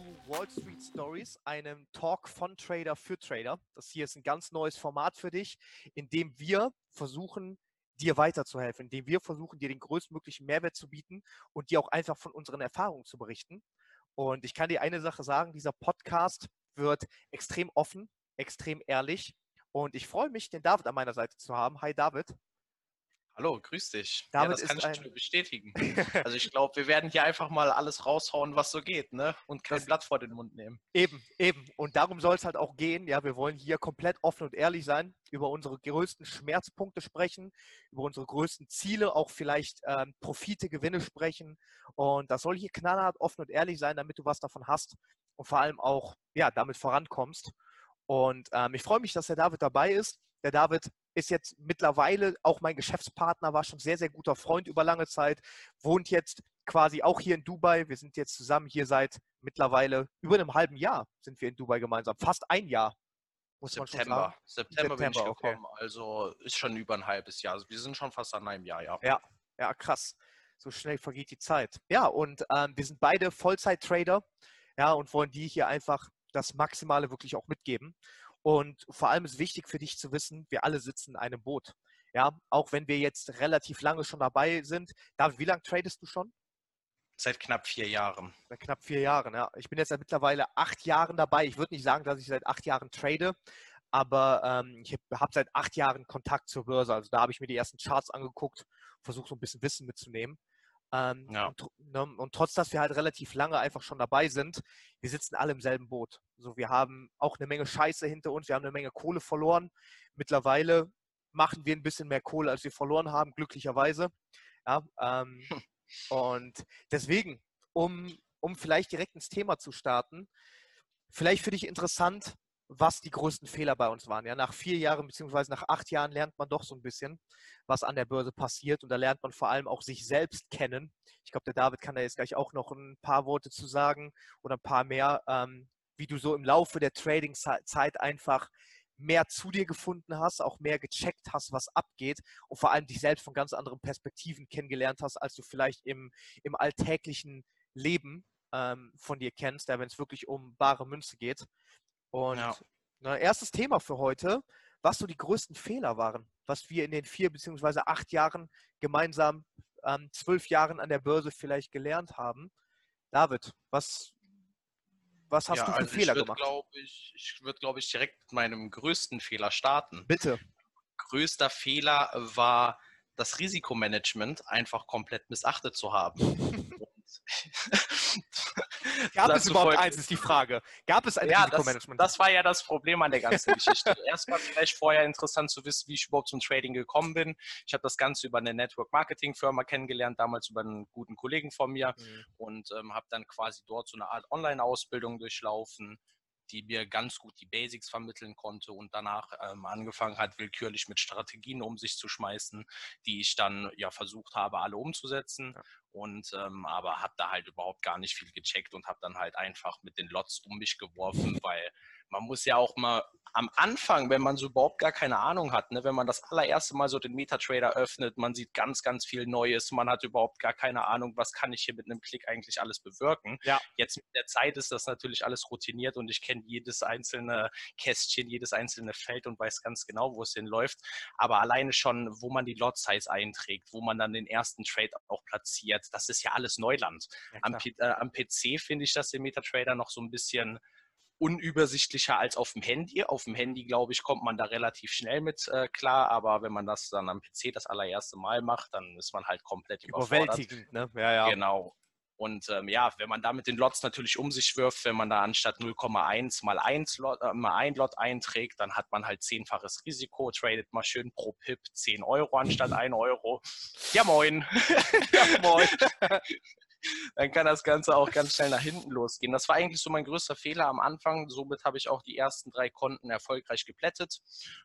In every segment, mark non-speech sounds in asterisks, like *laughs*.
zu Wall Street Stories, einem Talk von Trader für Trader. Das hier ist ein ganz neues Format für dich, in dem wir versuchen, dir weiterzuhelfen, in dem wir versuchen, dir den größtmöglichen Mehrwert zu bieten und dir auch einfach von unseren Erfahrungen zu berichten. Und ich kann dir eine Sache sagen, dieser Podcast wird extrem offen, extrem ehrlich. Und ich freue mich, den David an meiner Seite zu haben. Hi David. Hallo, grüß dich. Damit ja, das kann ich ein- nur bestätigen. *laughs* Also ich glaube, wir werden hier einfach mal alles raushauen, was so geht, ne? Und kein Das- Blatt vor den Mund nehmen. Eben, eben. Und darum soll es halt auch gehen. Ja, wir wollen hier komplett offen und ehrlich sein, über unsere größten Schmerzpunkte sprechen, über unsere größten Ziele, auch vielleicht ähm, Profite, Gewinne sprechen. Und das soll hier knallhart offen und ehrlich sein, damit du was davon hast und vor allem auch, ja, damit vorankommst. Und ähm, ich freue mich, dass der David dabei ist. Der David ist jetzt mittlerweile auch mein Geschäftspartner, war schon sehr, sehr guter Freund über lange Zeit, wohnt jetzt quasi auch hier in Dubai. Wir sind jetzt zusammen hier seit mittlerweile über einem halben Jahr sind wir in Dubai gemeinsam. Fast ein Jahr, muss September. sagen. September, bin ich September, okay. gekommen. Also ist schon über ein halbes Jahr. Also wir sind schon fast an einem Jahr, ja. Ja. Ja, krass. So schnell vergeht die Zeit. Ja, und ähm, wir sind beide Vollzeit-Trader, ja, und wollen dir hier einfach das Maximale wirklich auch mitgeben. Und vor allem ist wichtig für dich zu wissen, wir alle sitzen in einem Boot. Ja, auch wenn wir jetzt relativ lange schon dabei sind. David, wie lange tradest du schon? Seit knapp vier Jahren. Seit knapp vier Jahren, ja. Ich bin jetzt seit mittlerweile acht Jahren dabei. Ich würde nicht sagen, dass ich seit acht Jahren trade, aber ähm, ich habe hab seit acht Jahren Kontakt zur Börse. Also da habe ich mir die ersten Charts angeguckt, versucht so ein bisschen Wissen mitzunehmen. Ähm, Ja. und, ne, und trotz, dass wir halt relativ lange einfach schon dabei sind, wir sitzen alle im selben Boot. So, wir haben auch eine Menge Scheiße hinter uns, wir haben eine Menge Kohle verloren. Mittlerweile machen wir ein bisschen mehr Kohle, als wir verloren haben, glücklicherweise. Ja, ähm, *laughs* und deswegen, um, um vielleicht direkt ins Thema zu starten, vielleicht für dich interessant, was die größten Fehler bei uns waren. Ja, nach vier Jahren beziehungsweise nach acht Jahren lernt man doch so ein bisschen, was an der Börse passiert. Und da lernt man vor allem auch sich selbst kennen. Ich glaube, der David kann da jetzt gleich auch noch ein paar Worte zu sagen oder ein paar mehr, ähm, wie du so im Laufe der Trading-Zeit einfach mehr zu dir gefunden hast, auch mehr gecheckt hast, was abgeht und vor allem dich selbst von ganz anderen Perspektiven kennengelernt hast, als du vielleicht im, im alltäglichen Leben ähm, von dir kennst, ja, wenn es wirklich um bare Münze geht. Und Ja. na, erstes Thema für heute, was so die größten Fehler waren, was wir in den vier beziehungsweise acht Jahren gemeinsam, ähm, zwölf Jahren an der Börse vielleicht gelernt haben. David, was, was hast ja, du für also Fehler ich würd, gemacht? glaub ich ich würde, glaube ich, direkt mit meinem größten Fehler starten. Bitte. Größter Fehler war das Risikomanagement einfach komplett missachtet zu haben. *laughs* Gab es überhaupt eins, ist die Frage. Gab es ein Ja, das, Risikomanagement? das war ja das Problem an der ganzen Geschichte. *laughs* Erstmal vielleicht vorher interessant zu wissen, wie ich überhaupt zum Trading gekommen bin. Ich habe das Ganze über eine Network-Marketing-Firma kennengelernt, damals über einen guten Kollegen von mir Mhm. und ähm, habe dann quasi dort so eine Art Online-Ausbildung durchlaufen, die mir ganz gut die Basics vermitteln konnte und danach ähm, angefangen hat, willkürlich mit Strategien um sich zu schmeißen, die ich dann ja versucht habe, alle umzusetzen. Ja. Und ähm, aber habe da halt überhaupt gar nicht viel gecheckt und habe dann halt einfach mit den Lots um mich geworfen, weil man muss ja auch mal am Anfang, wenn man so überhaupt gar keine Ahnung hat, ne, wenn man das allererste Mal so den MetaTrader öffnet, man sieht ganz, ganz viel Neues, man hat überhaupt gar keine Ahnung, was kann ich hier mit einem Klick eigentlich alles bewirken. Ja. Jetzt mit der Zeit ist das natürlich alles routiniert und ich kenne jedes einzelne Kästchen, jedes einzelne Feld und weiß ganz genau, wo es hinläuft. Aber alleine schon, wo man die Lot Size einträgt, wo man dann den ersten Trade auch platziert, das ist ja alles Neuland. Ja, Am, äh, am PC finde ich das im MetaTrader noch so ein bisschen unübersichtlicher als auf dem Handy. Auf dem Handy, glaube ich, kommt man da relativ schnell mit äh, klar, aber wenn man das dann am PC das allererste Mal macht, dann ist man halt komplett überfordert. Überwältigend, ne? Ja, ja. Genau. Und ähm, ja, wenn man da mit den Lots natürlich um sich wirft, wenn man da anstatt 0,1 mal 1 Lot, äh, mal ein Lot einträgt, dann hat man halt zehnfaches Risiko, tradet mal schön pro Pip 10 Euro anstatt 1 Euro. Ja, moin. Ja, moin. *laughs* dann kann das Ganze auch ganz schnell nach hinten losgehen. Das war eigentlich so mein größter Fehler am Anfang. Somit habe ich auch die ersten drei Konten erfolgreich geplättet.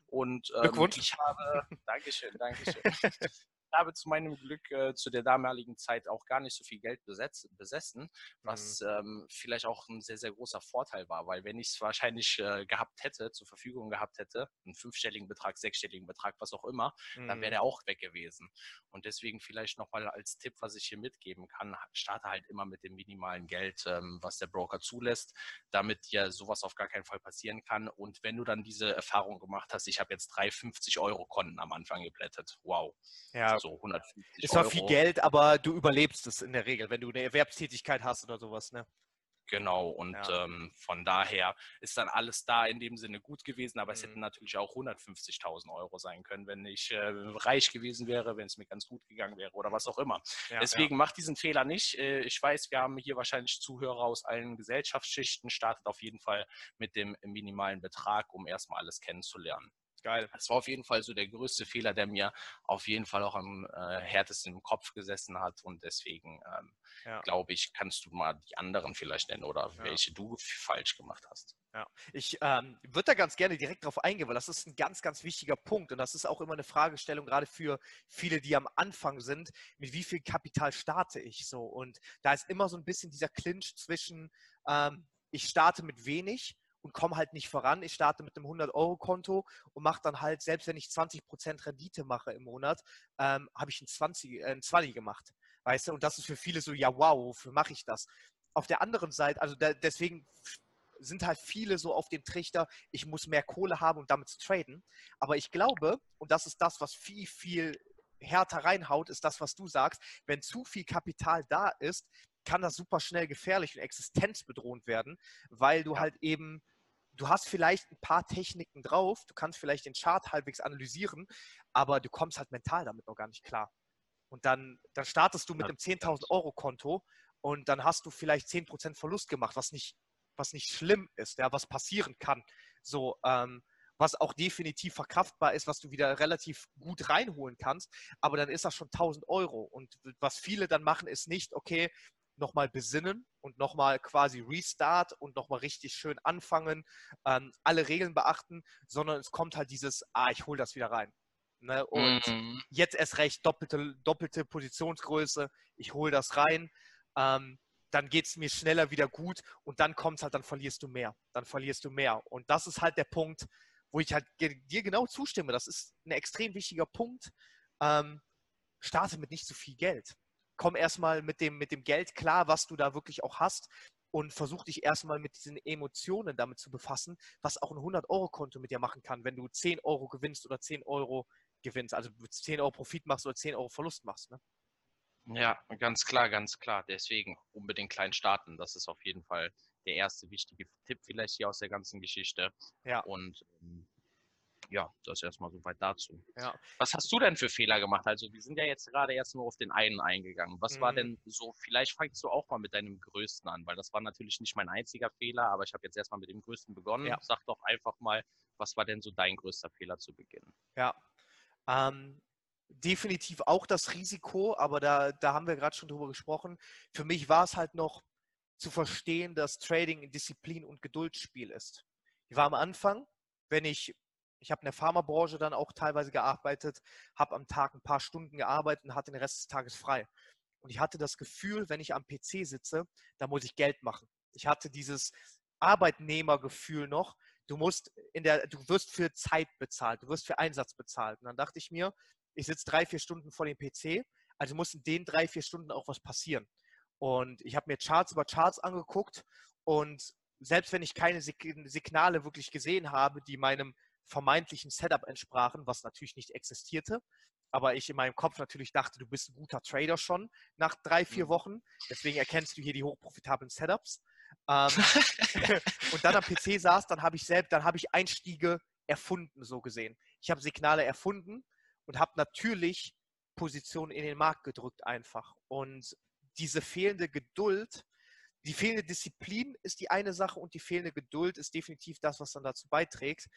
Und ähm, ich habe, Dankeschön, Dankeschön. *laughs* habe zu meinem Glück äh, zu der damaligen Zeit auch gar nicht so viel Geld besetz, besessen, was mhm. ähm, vielleicht auch ein sehr, sehr großer Vorteil war, weil wenn ich es wahrscheinlich äh, gehabt hätte, zur Verfügung gehabt hätte, einen fünfstelligen Betrag, sechsstelligen Betrag, was auch immer, mhm. dann wäre der auch weg gewesen. Und deswegen vielleicht nochmal als Tipp, was ich hier mitgeben kann, starte halt immer mit dem minimalen Geld, ähm, was der Broker zulässt, damit dir sowas auf gar keinen Fall passieren kann. Und wenn du dann diese Erfahrung gemacht hast, ich habe jetzt drei 50 Euro Konten am Anfang geplättet. Wow. Ja. So 150 Ist zwar viel Geld, aber du überlebst es in der Regel, wenn du eine Erwerbstätigkeit hast oder sowas, ne? Genau, und ja. ähm, von daher ist dann alles da in dem Sinne gut gewesen, aber mhm. es hätten mhm. natürlich auch 150.000 Euro sein können, wenn ich äh, reich gewesen wäre, wenn es mir ganz gut gegangen wäre oder was auch immer. Ja, Deswegen ja. macht diesen Fehler nicht. Äh, ich weiß, wir haben hier wahrscheinlich Zuhörer aus allen Gesellschaftsschichten, startet auf jeden Fall mit dem minimalen Betrag, um erstmal alles kennenzulernen. Geil. Das war auf jeden Fall so der größte Fehler, der mir auf jeden Fall auch am äh, härtesten im Kopf gesessen hat. Und deswegen ähm, ja. glaube ich, kannst du mal die anderen vielleicht nennen oder ja. welche du falsch gemacht hast. Ja, ich ähm, würde da ganz gerne direkt drauf eingehen, weil das ist ein ganz, ganz wichtiger Punkt und das ist auch immer eine Fragestellung, gerade für viele, die am Anfang sind, mit wie viel Kapital starte ich so? Und da ist immer so ein bisschen dieser Clinch zwischen, ähm, ich starte mit wenig und komme halt nicht voran. Ich starte mit einem 100-Euro-Konto und mache dann halt, selbst wenn ich 20% Rendite mache im Monat, ähm, habe ich ein 20, äh, ein 20 gemacht. Weißt du, und das ist für viele so, ja, wow, wofür mache ich das? Auf der anderen Seite, also da, deswegen sind halt viele so auf dem Trichter, ich muss mehr Kohle haben, um damit zu traden. Aber ich glaube, und das ist das, was viel, viel härter reinhaut, ist das, was du sagst, wenn zu viel Kapital da ist, kann das super schnell gefährlich und existenzbedrohend werden, weil du ja. halt eben du hast vielleicht ein paar Techniken drauf, du kannst vielleicht den Chart halbwegs analysieren, aber du kommst halt mental damit noch gar nicht klar. Und dann, dann startest du mit einem 10.000 Euro Konto und dann hast du vielleicht 10% Verlust gemacht, was nicht, was nicht schlimm ist, ja, was passieren kann. So, ähm, was auch definitiv verkraftbar ist, was du wieder relativ gut reinholen kannst, aber dann ist das schon 1000 Euro. Und was viele dann machen, ist nicht, okay, nochmal besinnen und nochmal quasi Restart und nochmal richtig schön anfangen, ähm, alle Regeln beachten, sondern es kommt halt dieses, ah, ich hole das wieder rein. Ne? Und mhm. jetzt erst recht doppelte, doppelte Positionsgröße, ich hole das rein. Ähm, dann geht es mir schneller wieder gut und dann kommt es halt, dann verlierst du mehr. Dann verlierst du mehr. Und das ist halt der Punkt, wo ich halt dir genau zustimme. Das ist ein extrem wichtiger Punkt. Ähm, starte mit nicht zu viel Geld komm erstmal mit dem, mit dem Geld klar, was du da wirklich auch hast und versuch dich erstmal mit diesen Emotionen damit zu befassen, was auch ein 100-Euro-Konto mit dir machen kann, wenn du 10 Euro gewinnst oder 10 Euro gewinnst, also 10 Euro Profit machst oder 10 Euro Verlust machst. Ne? Ja, ganz klar, ganz klar. Deswegen unbedingt klein starten. Das ist auf jeden Fall der erste wichtige Tipp vielleicht hier aus der ganzen Geschichte. Ja. Und ähm, ja, das erstmal soweit dazu. Ja. Was hast du denn für Fehler gemacht? Also, wir sind ja jetzt gerade erst nur auf den einen eingegangen. Was mhm. war denn so, vielleicht fangst du auch mal mit deinem größten an, weil das war natürlich nicht mein einziger Fehler, aber ich habe jetzt erstmal mit dem größten begonnen. Ja. Sag doch einfach mal, was war denn so dein größter Fehler zu Beginn? Ja, ähm, definitiv auch das Risiko, aber da, da haben wir gerade schon drüber gesprochen. Für mich war es halt noch zu verstehen, dass Trading ein Disziplin- und Geduldsspiel ist. Ich war am Anfang, wenn ich ich habe in der Pharmabranche dann auch teilweise gearbeitet, habe am Tag ein paar Stunden gearbeitet und hatte den Rest des Tages frei. Und ich hatte das Gefühl, wenn ich am PC sitze, da muss ich Geld machen. Ich hatte dieses Arbeitnehmergefühl noch. Du musst in der, du wirst für Zeit bezahlt, du wirst für Einsatz bezahlt. Und dann dachte ich mir, ich sitze drei, vier Stunden vor dem PC, also muss in den drei, vier Stunden auch was passieren. Und ich habe mir Charts über Charts angeguckt und selbst wenn ich keine Signale wirklich gesehen habe, die meinem vermeintlichen Setup entsprachen, was natürlich nicht existierte. Aber ich in meinem Kopf natürlich dachte, du bist ein guter Trader schon nach drei, vier mhm. Wochen. Deswegen erkennst du hier die hochprofitablen Setups. Ähm, *laughs* und dann am PC saß, dann habe ich selbst, dann habe ich Einstiege erfunden, so gesehen. Ich habe Signale erfunden und habe natürlich Positionen in den Markt gedrückt einfach. Und diese fehlende Geduld, die fehlende Disziplin ist die eine Sache und die fehlende Geduld ist definitiv das, was dann dazu beiträgt,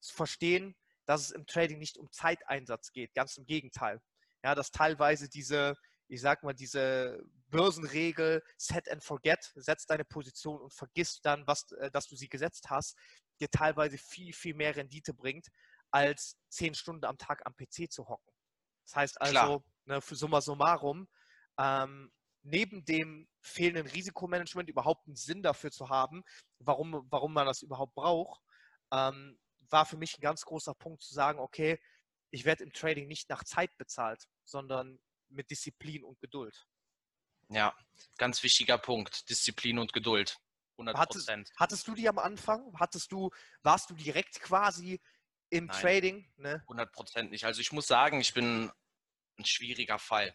zu verstehen, dass es im Trading nicht um Zeiteinsatz geht, ganz im Gegenteil. Ja, dass teilweise diese, ich sag mal, diese Börsenregel Set and Forget, setz deine Position und vergiss dann, was, äh, dass du sie gesetzt hast, dir teilweise viel, viel mehr Rendite bringt, als zehn Stunden am Tag am PC zu hocken. Das heißt also, ne, für summa summarum, ähm, neben dem fehlenden Risikomanagement überhaupt einen Sinn dafür zu haben, warum, warum man das überhaupt braucht, ähm, war für mich ein ganz großer Punkt zu sagen, okay, ich werde im Trading nicht nach Zeit bezahlt, sondern mit Disziplin und Geduld. Ja, ganz wichtiger Punkt. Disziplin und Geduld. 100 Hattest, hattest, du die am Anfang? Hattest du, warst du direkt quasi im Nein, Trading? Ne? 100 Prozent nicht. Also ich muss sagen, ich bin ein schwieriger Fall.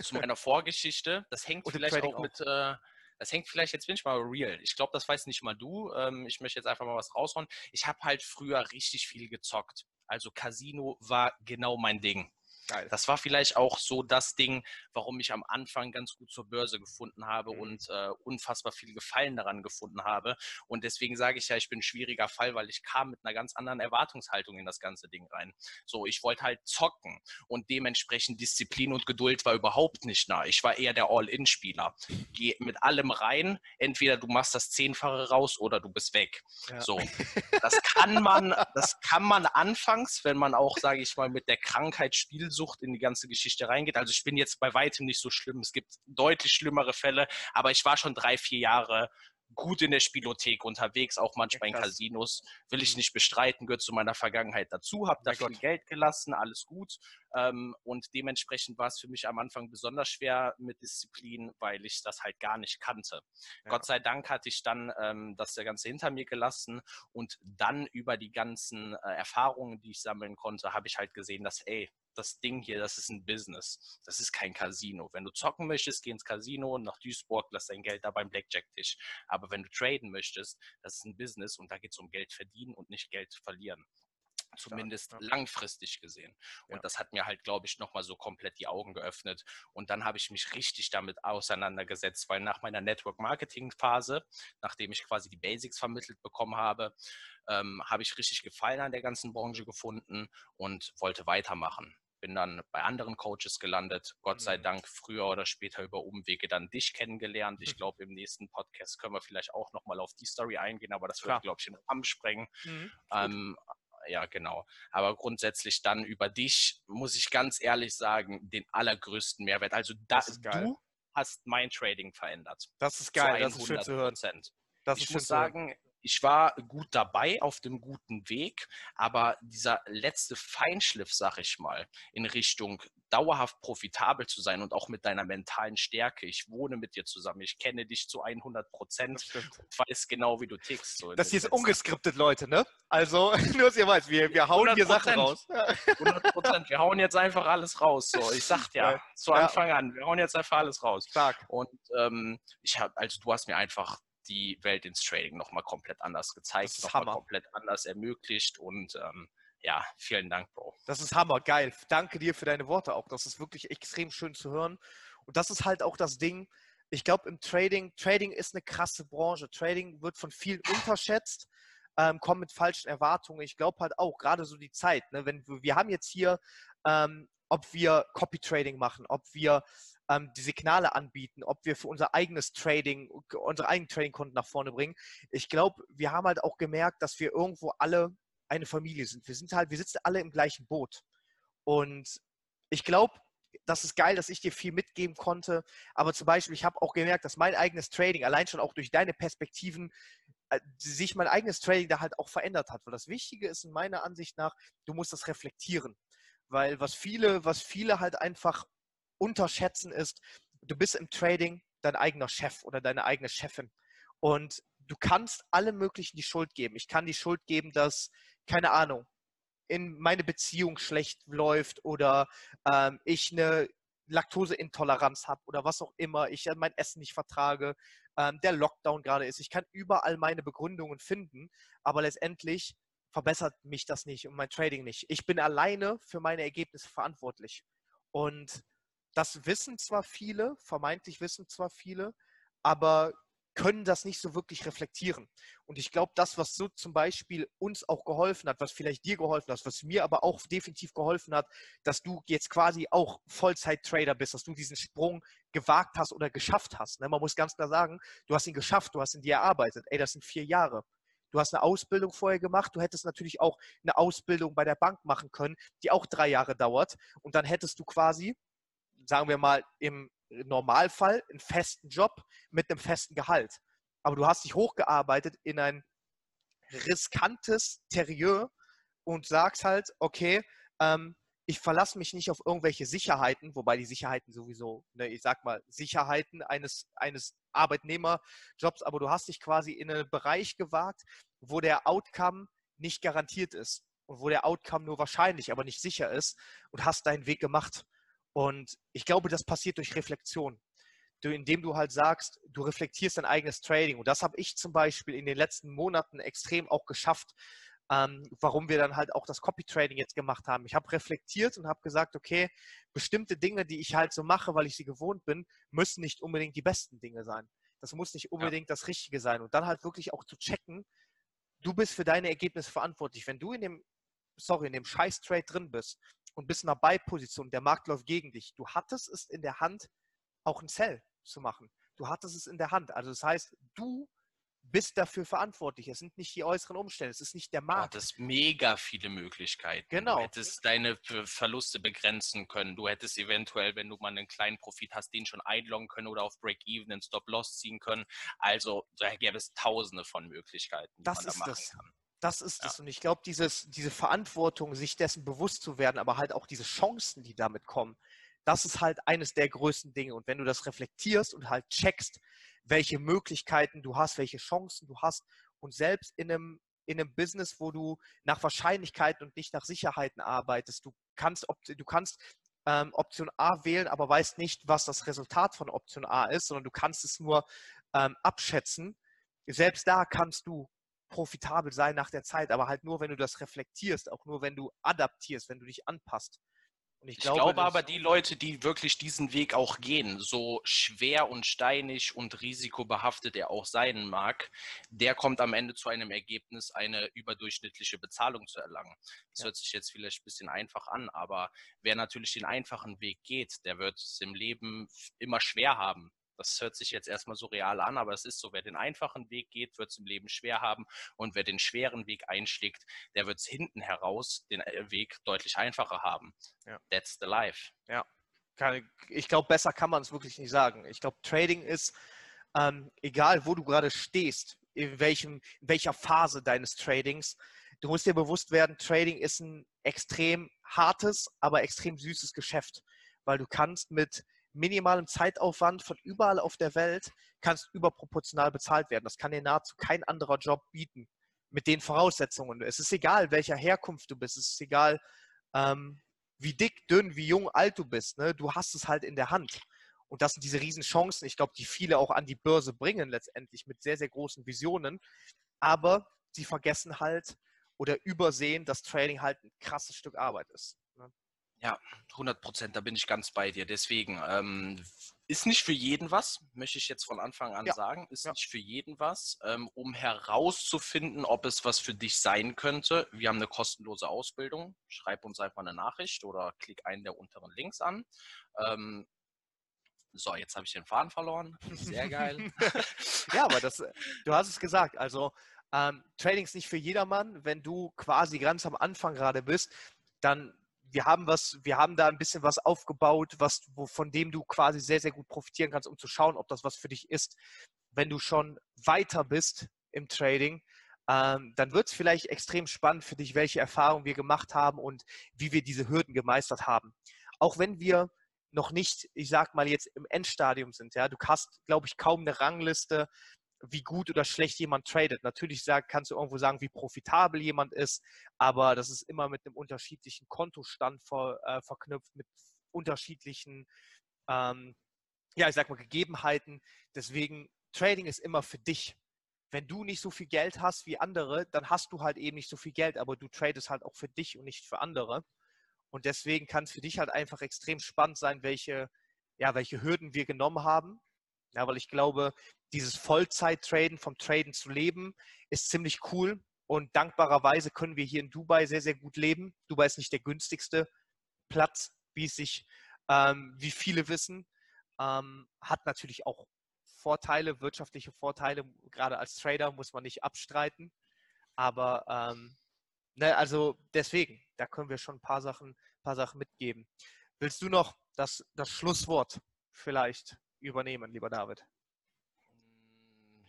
Zu meiner Vorgeschichte, das hängt vielleicht auch, auch mit, äh, das hängt vielleicht, jetzt bin ich mal real. Ich glaube, das weiß nicht mal du. Ähm, ich möchte jetzt einfach mal was raushauen. Ich habe halt früher richtig viel gezockt. Also Casino war genau mein Ding. Geil. Das war vielleicht auch so das Ding, warum ich am Anfang ganz gut zur Börse gefunden habe mhm. und äh, unfassbar viel Gefallen daran gefunden habe. Und deswegen sage ich ja, ich bin ein schwieriger Fall, weil ich kam mit einer ganz anderen Erwartungshaltung in das ganze Ding rein. So, ich wollte halt zocken und dementsprechend Disziplin und Geduld war überhaupt nicht nah. Ich war eher der All-In-Spieler. Geh mit allem rein, entweder du machst das Zehnfache raus oder du bist weg. Ja. So, *laughs* das kann man, das kann man anfangs, wenn man auch, sage ich mal, mit der Krankheit spielt Sucht in die ganze Geschichte reingeht. Also ich bin jetzt bei weitem nicht so schlimm. Es gibt deutlich schlimmere Fälle, aber ich war schon drei, vier Jahre gut in der Spielothek unterwegs, auch manchmal in Casinos. Will ich mhm. nicht bestreiten, gehört zu meiner Vergangenheit dazu. Habe da viel. Geld gelassen, alles gut. Ähm, und dementsprechend war es für mich am Anfang besonders schwer mit Disziplin, weil ich das halt gar nicht kannte. Ja. Gott sei Dank hatte ich dann ähm, das Ganze hinter mir gelassen und dann über die ganzen äh, Erfahrungen, die ich sammeln konnte, habe ich halt gesehen, dass, ey, das Ding hier, das ist ein Business. Das ist kein Casino. Wenn du zocken möchtest, geh ins Casino und nach Duisburg, lass dein Geld da beim Blackjack-Tisch. Aber wenn du traden möchtest, das ist ein Business und da geht es um Geld verdienen und nicht Geld verlieren zumindest ja, ja. langfristig gesehen. Und ja. das hat mir halt, glaube ich, nochmal so komplett die Augen geöffnet. Und dann habe ich mich richtig damit auseinandergesetzt, weil nach meiner Network-Marketing-Phase, nachdem ich quasi die Basics vermittelt bekommen habe, ähm, habe ich richtig Gefallen an der ganzen Branche gefunden und wollte weitermachen bin dann bei anderen Coaches gelandet. Gott sei mhm. Dank früher oder später über Umwege dann dich kennengelernt. Ich *laughs* glaube, im nächsten Podcast können wir vielleicht auch nochmal auf die Story eingehen, aber das würde, glaube ich, in den Rahmen sprengen. Mhm, ähm, ja, genau. Aber grundsätzlich dann über dich, muss ich ganz ehrlich sagen, den allergrößten Mehrwert. Also da, du hast mein Trading verändert. Das ist geil, das ist schön zu hören. Das ich muss sagen, ich war gut dabei, auf dem guten Weg, aber dieser letzte Feinschliff, sag ich mal, in Richtung dauerhaft profitabel zu sein und auch mit deiner mentalen Stärke. Ich wohne mit dir zusammen, ich kenne dich zu 100 Prozent und weiß genau, wie du tickst. So das hier ist ungeskriptet, Leute, ne? Also, *laughs* nur, dass ihr weißt, wir, wir hauen hier Sachen raus. 100 Prozent, wir hauen jetzt einfach alles raus. So, ich sag dir, *laughs* ja, zu Anfang ja. an, wir hauen jetzt einfach alles raus. Stark. Und ähm, ich habe, also du hast mir einfach die Welt ins Trading nochmal komplett anders gezeigt, nochmal komplett anders ermöglicht und ähm, ja, vielen Dank, Bro. Das ist Hammer, geil. Danke dir für deine Worte auch. Das ist wirklich extrem schön zu hören. Und das ist halt auch das Ding. Ich glaube, im Trading, Trading ist eine krasse Branche. Trading wird von vielen unterschätzt, ähm, kommt mit falschen Erwartungen. Ich glaube halt auch, gerade so die Zeit, ne, wenn wir, wir haben jetzt hier, ähm, ob wir Copy Trading machen, ob wir ähm, die Signale anbieten, ob wir für unser eigenes Trading, unsere eigenen Trading-Kunden nach vorne bringen. Ich glaube, wir haben halt auch gemerkt, dass wir irgendwo alle eine Familie sind. Wir sind halt, wir sitzen alle im gleichen Boot. Und ich glaube, das ist geil, dass ich dir viel mitgeben konnte. Aber zum Beispiel, ich habe auch gemerkt, dass mein eigenes Trading, allein schon auch durch deine Perspektiven, äh, sich mein eigenes Trading da halt auch verändert hat. Weil das Wichtige ist in meiner Ansicht nach, du musst das reflektieren. Weil was viele, was viele halt einfach unterschätzen ist, du bist im Trading dein eigener Chef oder deine eigene Chefin. Und du kannst alle möglichen die Schuld geben. Ich kann die Schuld geben, dass, keine Ahnung, in meine Beziehung schlecht läuft oder ähm, ich eine Laktoseintoleranz habe oder was auch immer, ich mein Essen nicht vertrage, ähm, der Lockdown gerade ist. Ich kann überall meine Begründungen finden, aber letztendlich verbessert mich das nicht und mein Trading nicht. Ich bin alleine für meine Ergebnisse verantwortlich. Und das wissen zwar viele, vermeintlich wissen zwar viele, aber können das nicht so wirklich reflektieren. Und ich glaube, das, was so zum Beispiel uns auch geholfen hat, was vielleicht dir geholfen hat, was mir aber auch definitiv geholfen hat, dass du jetzt quasi auch Vollzeit-Trader bist, dass du diesen Sprung gewagt hast oder geschafft hast. Ne? Man muss ganz klar sagen, du hast ihn geschafft, du hast ihn dir erarbeitet. Ey, das sind vier Jahre. Du hast eine Ausbildung vorher gemacht. Du hättest natürlich auch eine Ausbildung bei der Bank machen können, die auch drei Jahre dauert. Und dann hättest du quasi, sagen wir mal, im Normalfall einen festen Job mit einem festen Gehalt. Aber du hast dich hochgearbeitet in ein riskantes Terrier und sagst halt, okay, ähm, ich verlasse mich nicht auf irgendwelche Sicherheiten, wobei die Sicherheiten sowieso, ne, ich sag mal, Sicherheiten eines, eines Arbeitnehmerjobs, aber du hast dich quasi in einen Bereich gewagt, wo der Outcome nicht garantiert ist und wo der Outcome nur wahrscheinlich, aber nicht sicher ist und hast deinen Weg gemacht. Und ich glaube, das passiert durch Reflexion. Du, indem du halt sagst, du reflektierst dein eigenes Trading. Und das habe ich zum Beispiel in den letzten Monaten extrem auch geschafft, ähm, warum wir dann halt auch das Copy-Trading jetzt gemacht haben. Ich habe reflektiert und habe gesagt, okay, bestimmte Dinge, die ich halt so mache, weil ich sie gewohnt bin, müssen nicht unbedingt die besten Dinge sein. Das muss nicht unbedingt ja. das Richtige sein. Und dann halt wirklich auch zu checken, du bist für deine Ergebnisse verantwortlich. Wenn du in dem, sorry, in dem Scheiß-Trade drin bist und bist in einer Buy-Position, der Markt läuft gegen dich, du hattest es in der Hand, auch ein Sell zu machen. Du hattest es in der Hand. Also das heißt, du bist dafür verantwortlich. Es sind nicht die äußeren Umstände, es ist nicht der Markt. Du hattest mega viele Möglichkeiten. Genau. Du hättest deine Verluste begrenzen können. Du hättest eventuell, wenn du mal einen kleinen Profit hast, den schon einloggen können oder auf Break-Even einen Stop-Loss ziehen können. Also da gäbe es tausende von Möglichkeiten, die das man da machen das. kann. Das ist es. Und ich glaube, diese Verantwortung, sich dessen bewusst zu werden, aber halt auch diese Chancen, die damit kommen, das ist halt eines der größten Dinge. Und wenn du das reflektierst und halt checkst, welche Möglichkeiten du hast, welche Chancen du hast und selbst in einem, in einem Business, wo du nach Wahrscheinlichkeiten und nicht nach Sicherheiten arbeitest, du kannst, du kannst ähm, Option A wählen, aber weißt nicht, was das Resultat von Option A ist, sondern du kannst es nur ähm, abschätzen. Selbst da kannst du profitabel sein nach der Zeit, aber halt nur, wenn du das reflektierst, auch nur, wenn du adaptierst, wenn du dich anpasst. Und ich, ich glaube, glaube aber, die Leute, die wirklich diesen Weg auch gehen, so schwer und steinig und risikobehaftet er auch sein mag, der kommt am Ende zu einem Ergebnis, eine überdurchschnittliche Bezahlung zu erlangen. Das ja. hört sich jetzt vielleicht ein bisschen einfach an, aber wer natürlich den einfachen Weg geht, der wird es im Leben immer schwer haben. Das hört sich jetzt erstmal so real an, aber es ist so, wer den einfachen Weg geht, wird es im Leben schwer haben und wer den schweren Weg einschlägt, der wird es hinten heraus den äh, Weg deutlich einfacher haben. Ja. That's the life. Ja, ich glaube, besser kann man es wirklich nicht sagen. Ich glaube, Trading ist, ähm, egal wo du gerade stehst, in, welchem, in welcher Phase deines Tradings, du musst dir bewusst werden, Trading ist ein extrem hartes, aber extrem süßes Geschäft, weil du kannst mit minimalem Zeitaufwand von überall auf der Welt kannst überproportional bezahlt werden. Das kann dir nahezu kein anderer Job bieten mit den Voraussetzungen. Es ist egal, welcher Herkunft du bist. Es ist egal, ähm, wie dick, dünn, wie jung, alt du bist. Ne? Du hast es halt in der Hand. Und das sind diese riesen Chancen, ich glaube, die viele auch an die Börse bringen letztendlich mit sehr, sehr großen Visionen. Aber sie vergessen halt oder übersehen, dass Trading halt ein krasses Stück Arbeit ist. Ja, 100 Prozent, da bin ich ganz bei dir. Deswegen ähm, ist nicht für jeden was, möchte ich jetzt von Anfang an ja. sagen, ist ja. nicht für jeden was, ähm, um herauszufinden, ob es was für dich sein könnte. Wir haben eine kostenlose Ausbildung. Schreib uns einfach eine Nachricht oder klick einen der unteren Links an. Ähm, so, jetzt habe ich den Faden verloren. Sehr geil. *laughs* ja, aber das, du hast es gesagt. Also ähm, Trading ist nicht für jedermann. Wenn du quasi ganz am Anfang gerade bist, dann wir haben was, wir haben da ein bisschen was aufgebaut, was, wo, von dem du quasi sehr, sehr gut profitieren kannst, um zu schauen, ob das was für dich ist. Wenn du schon weiter bist im Trading, ähm, dann wird es vielleicht extrem spannend für dich, welche Erfahrungen wir gemacht haben und wie wir diese Hürden gemeistert haben. Auch wenn wir noch nicht, ich sag mal jetzt im Endstadium sind, ja, du hast, glaube ich, kaum eine Rangliste wie gut oder schlecht jemand tradet. Natürlich sag, kannst du irgendwo sagen, wie profitabel jemand ist, aber das ist immer mit einem unterschiedlichen Kontostand ver, äh, verknüpft, mit unterschiedlichen, ähm, ja, ich sag mal, Gegebenheiten. Deswegen, Trading ist immer für dich. Wenn du nicht so viel Geld hast wie andere, dann hast du halt eben nicht so viel Geld, aber du tradest halt auch für dich und nicht für andere. Und deswegen kann es für dich halt einfach extrem spannend sein, welche, ja, welche Hürden wir genommen haben ja, weil ich glaube, dieses Vollzeit-Traden, vom Traden zu leben, ist ziemlich cool. Und dankbarerweise können wir hier in Dubai sehr, sehr gut leben. Dubai ist nicht der günstigste Platz, wie es sich, ähm, wie viele wissen. Ähm, hat natürlich auch Vorteile, wirtschaftliche Vorteile. Gerade als Trader muss man nicht abstreiten. Aber ähm, ne, also deswegen, da können wir schon ein paar Sachen, paar Sachen mitgeben. Willst du noch das, das Schlusswort vielleicht übernehmen, lieber David?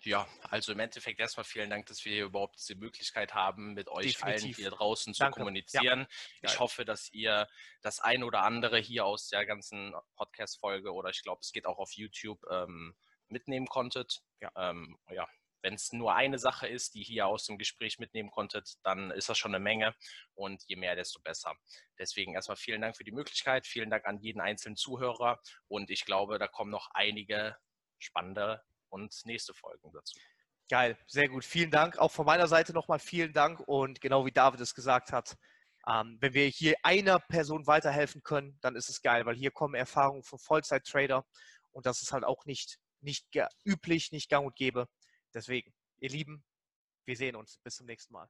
Ja, also im Endeffekt erstmal vielen Dank, dass wir hier überhaupt diese Möglichkeit haben, mit euch Definitiv. allen hier draußen zu Danke. kommunizieren. Ich Geil. hoffe, dass ihr das ein oder andere hier aus der ganzen Podcast-Folge oder ich glaube, es geht auch auf YouTube ähm, mitnehmen konntet. Ja. Ähm, ja. Wenn es nur eine Sache ist, die hier aus dem Gespräch mitnehmen konntet, dann ist das schon eine Menge und je mehr, desto besser. Deswegen erstmal vielen Dank für die Möglichkeit, vielen Dank an jeden einzelnen Zuhörer und ich glaube, da kommen noch einige spannende und nächste Folgen dazu. Geil, sehr gut. Vielen Dank. Auch von meiner Seite nochmal vielen Dank. Und genau wie David es gesagt hat, ähm, wenn wir hier einer Person weiterhelfen können, dann ist es geil, weil hier kommen Erfahrungen von Vollzeit-Trader und das ist halt auch nicht, nicht üblich, nicht gang und gäbe. Deswegen, ihr Lieben, wir sehen uns. Bis zum nächsten Mal.